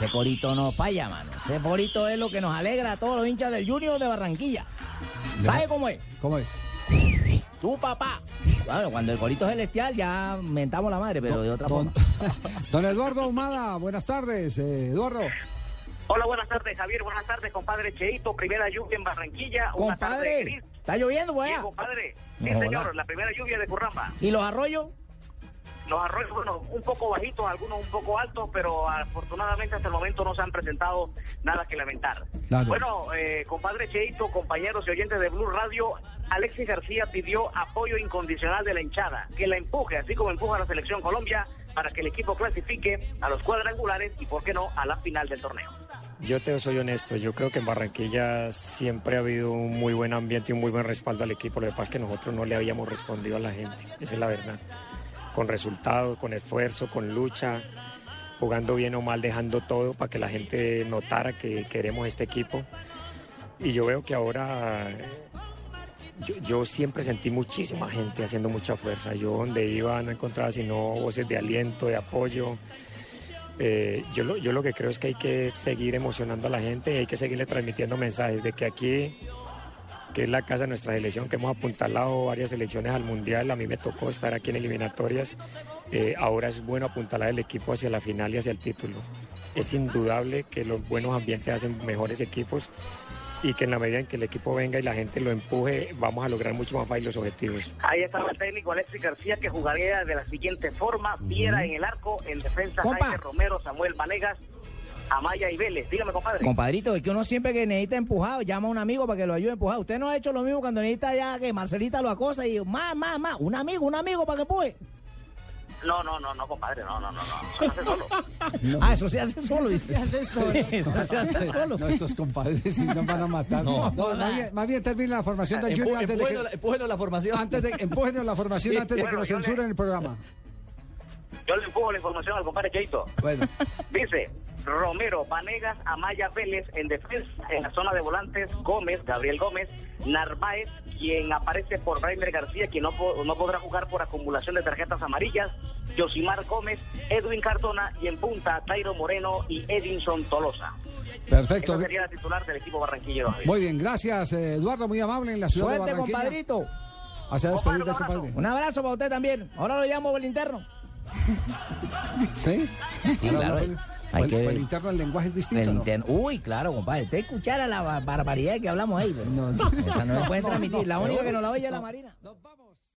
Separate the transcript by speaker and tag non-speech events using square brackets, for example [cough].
Speaker 1: Ese corito no falla, mano. Ese corito es lo que nos alegra a todos los hinchas del Junior de Barranquilla. ¿Sabe cómo es?
Speaker 2: ¿Cómo es?
Speaker 1: Tu papá. Bueno, cuando el corito celestial ya mentamos la madre, pero de otra
Speaker 2: Don,
Speaker 1: forma. [laughs]
Speaker 2: don Eduardo Ahumada, buenas tardes. eh, Eduardo,
Speaker 3: Hola, buenas tardes, Javier. Buenas tardes, compadre Cheito. Primera lluvia en Barranquilla. Una tarde
Speaker 1: Compadre,
Speaker 3: gris.
Speaker 1: ¿está lloviendo,
Speaker 3: Sí,
Speaker 1: pues?
Speaker 3: compadre. Sí,
Speaker 1: No,
Speaker 3: señor.
Speaker 1: hola.
Speaker 3: La primera lluvia de Curramba.
Speaker 1: ¿Y los arroyos?
Speaker 3: Los arroyos, bueno, un poco bajitos, algunos un poco altos, pero afortunadamente hasta el momento no se han presentado nada que lamentar.
Speaker 2: Claro.
Speaker 3: Bueno, eh, compadre Cheito, compañeros y oyentes de Blue Radio, Alexis García pidió apoyo incondicional de la hinchada, que la empuje, así como empuja a la selección Colombia, para que el equipo clasifique a los cuadrangulares y, por qué no, a la final del torneo.
Speaker 4: Yo te soy honesto, yo creo que en Barranquilla siempre ha habido un muy buen ambiente y un muy buen respaldo al equipo. Lo que pasa es que nosotros no le habíamos respondido a la gente, esa es la verdad. Con resultados, con esfuerzo, con lucha, jugando bien o mal, dejando todo para que la gente notara que queremos este equipo. Y yo veo que ahora yo, yo siempre sentí muchísima gente haciendo mucha fuerza. Yo donde iba no encontraba sino voces de aliento, de apoyo. Eh, yo, lo, yo lo que creo es que hay que seguir emocionando a la gente y hay que seguirle transmitiendo mensajes de que aquí, que es la casa de nuestra selección, que hemos apuntalado varias selecciones al Mundial, a mí me tocó estar aquí en eliminatorias, eh, ahora es bueno apuntalar el equipo hacia la final y hacia el título. Es indudable que los buenos ambientes hacen mejores equipos y que en la medida en que el equipo venga y la gente lo empuje, vamos a lograr mucho más fácil los objetivos.
Speaker 3: Ahí estaba el técnico Alexis García que jugaría de la siguiente forma. Viera en el arco, en defensa. Jaime Romero, Samuel Vanegas, Amaya y Vélez. Dígame, compadre.
Speaker 1: Compadrito, es que uno siempre que necesita empujado, llama a un amigo para que lo ayude a empujar. Usted no ha hecho lo mismo cuando necesita ya que Marcelita lo acosa y más, más, más. Un amigo, un amigo para que empuje.
Speaker 3: No, no, no, no, compadre, no, no, no, no. Hace solo. [laughs]
Speaker 1: Ah, eso se hace solo, dice. Se hace solo. [laughs] eso se hace solo.
Speaker 2: no, estos compadres sí nos van a matar. No, más, bien, más bien termina la formación del Junior antes de que,
Speaker 5: la formación.
Speaker 2: antes de, empújenos la formación antes de que nos
Speaker 3: le-
Speaker 2: censuren el programa.
Speaker 3: Yo le empujo la información al compadre Cheito.
Speaker 2: Bueno, [laughs]
Speaker 3: Dice Romero, Vanegas, Amaya Vélez en defensa. En la zona de volantes, Gómez, Gabriel Gómez, Narváez, quien aparece por Raimer García, quien no, po- no podrá jugar por acumulación de tarjetas amarillas. Yosimar Gómez, Edwin Cardona y en punta Tairo Moreno y Edinson Tolosa.
Speaker 2: perfecto.
Speaker 3: Esa sería la titular del equipo barranquillero.
Speaker 2: Muy bien, gracias eh, Eduardo, muy amable en la ciudad de
Speaker 1: Suerte,
Speaker 2: Barranquilla.
Speaker 1: compadrito.
Speaker 2: Hacia despedir
Speaker 3: Compadre, un
Speaker 2: compadre.
Speaker 1: Un abrazo para usted también. Ahora lo llamo por el interno. [laughs]
Speaker 2: ¿Sí?
Speaker 1: Claro.
Speaker 2: pues,
Speaker 1: Hay
Speaker 2: pues,
Speaker 1: que-
Speaker 2: pues, el interno el lenguaje es distinto.
Speaker 1: El. Uy, claro, compadre. Usted escuchara la bar- barbaridad que hablamos ahí. pero
Speaker 2: No, no.
Speaker 1: Esa no la pueden [laughs] transmitir. La única que no la oye es la Marina.
Speaker 2: Nos vamos.